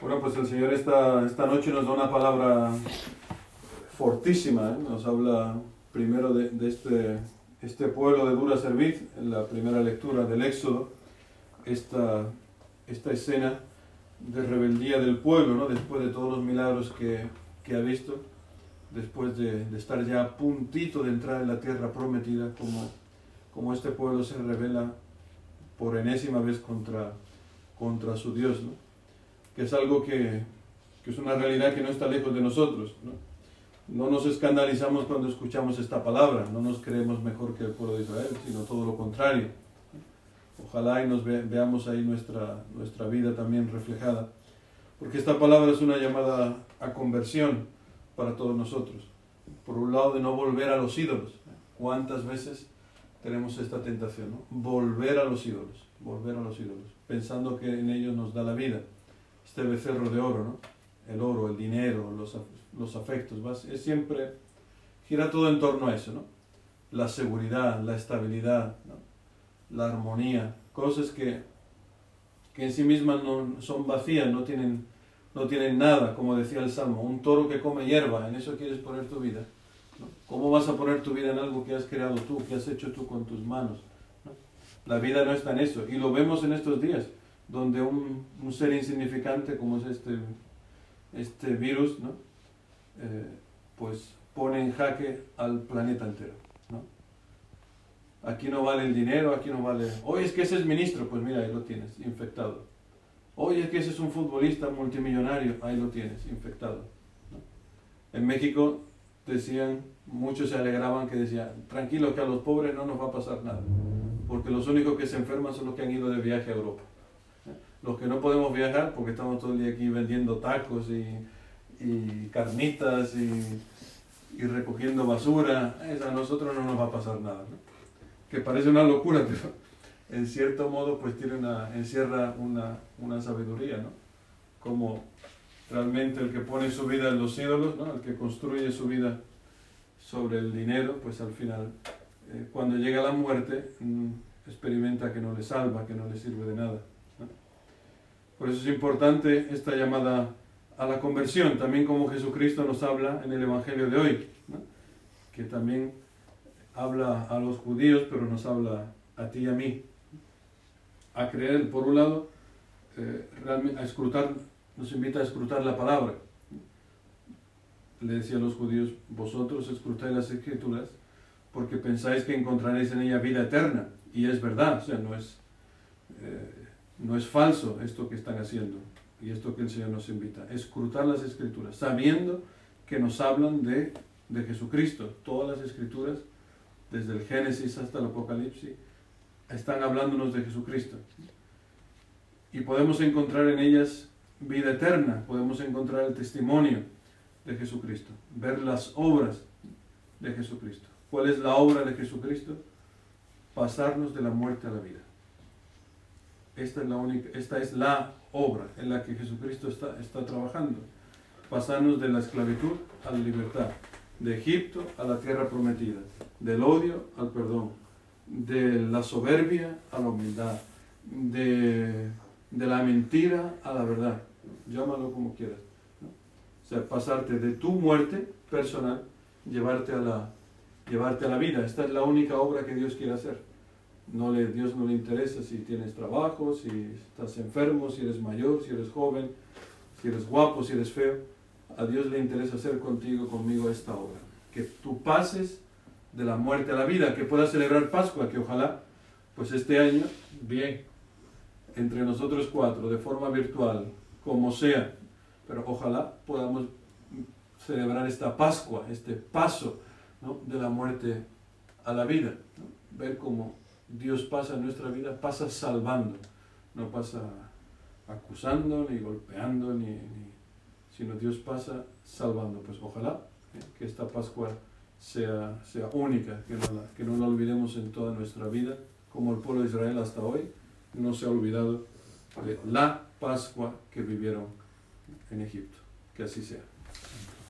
Bueno, pues el Señor esta, esta noche nos da una palabra fortísima, ¿eh? nos habla primero de, de, este, este pueblo de dura serviz, en la primera lectura del Éxodo, esta, esta escena de rebeldía del pueblo, ¿no? después de todos los milagros que, que ha visto, después de, de, estar ya a puntito de entrar en la tierra prometida, como, como este pueblo se revela por enésima vez contra, contra su Dios. Que es algo que, que, es una realidad que no está lejos de nosotros. ¿no? no nos escandalizamos cuando escuchamos esta palabra, no nos creemos mejor que el pueblo de Israel, sino todo lo contrario. Ojalá y nos ve, veamos ahí nuestra, nuestra vida también reflejada, porque esta palabra es una llamada a conversión para todos nosotros. Por un lado, de no volver a los ídolos. ¿Cuántas veces tenemos esta tentación? ¿no? Volver a los ídolos, volver a los ídolos, pensando que en ellos nos da la vida este becerro de oro, ¿no? El oro, el dinero, los, los afectos, ¿va? es siempre, gira todo en torno a eso, ¿no? La seguridad, la estabilidad, la armonía, cosas que, que en sí mismas no, son vacías, no tienen, no tienen nada, como decía el Salmo, un toro que come hierba, en eso quieres poner tu vida. ¿no? ¿Cómo vas a poner tu vida en algo que has creado tú, que has hecho tú con tus manos? ¿no? La vida no está en eso, y lo vemos en estos días donde un, un, ser insignificante como es este, este virus, ¿no? Eh, pues pone en jaque al planeta entero. ¿no? Aquí no vale el dinero, aquí no vale... Oye, es que ese es ministro, pues mira, ahí lo tienes, infectado. Oye, es que ese es un futbolista multimillonario, ahí lo tienes, infectado. En México decían, muchos se alegraban que decían, tranquilo que a los pobres no nos va a pasar nada, porque los únicos que se enferman son los que han ido de viaje a Europa los que no podemos viajar porque estamos todo el día aquí vendiendo tacos y, y carnitas y, y, recogiendo basura, a nosotros no nos va a pasar nada. Que parece una locura, pero en cierto modo pues tiene una, encierra una, una sabiduría, ¿no? Como realmente el que pone su vida en los ídolos, ¿no? el que construye su vida sobre el dinero, pues al final, eh, cuando llega la muerte, mmm, experimenta que no le salva, que no le sirve de nada. Por eso es importante esta llamada a la conversión, también como Jesucristo nos habla en el Evangelio de hoy, que también habla a los judíos, pero nos habla a ti y a mí, a creer, por un lado, eh, a escrutar, nos invita a escrutar la palabra. Le decía a los judíos, vosotros escrutáis las escrituras porque pensáis que encontraréis en ella vida eterna, y es verdad, o sea, no es... Eh, no es falso esto que están haciendo y esto que el Señor nos invita, escrutar las escrituras, sabiendo que nos hablan de, de Jesucristo. Todas las escrituras, desde el Génesis hasta el Apocalipsis, están hablándonos de Jesucristo. Y podemos encontrar en ellas vida eterna, podemos encontrar el testimonio de Jesucristo, ver las obras de Jesucristo. ¿Cuál es la obra de Jesucristo? Pasarnos de la muerte a la vida. Esta es la, única, esta es la obra en la que Jesucristo está, está trabajando. Pasarnos de la esclavitud a la libertad, de Egipto a la tierra prometida, del odio al perdón, de la soberbia a la humildad, de, de la mentira a la verdad. Llámalo como quieras. O sea, pasarte de tu muerte personal, llevarte a, la, llevarte a la vida. Esta es la única obra que Dios quiere hacer. No le, Dios no le interesa si tienes trabajo, si estás enfermo, si eres mayor, si eres joven, si eres guapo, si eres feo. A Dios le interesa hacer contigo, conmigo esta obra. Que tú pases de la muerte a la vida, que puedas celebrar Pascua, que ojalá, pues este año, bien, entre nosotros cuatro, de forma virtual, como sea, pero ojalá podamos celebrar esta Pascua, este paso ¿no? de la muerte a la vida, ¿no? ver cómo Dios pasa en nuestra vida, pasa salvando, no pasa acusando, ni golpeando, ni, ni sino Dios pasa salvando. Pues ojalá ¿eh? que esta Pascua sea, sea única, que no, la, que no la olvidemos en toda nuestra vida, como el pueblo de Israel hasta hoy no se ha olvidado de la Pascua que vivieron en Egipto. Que así sea.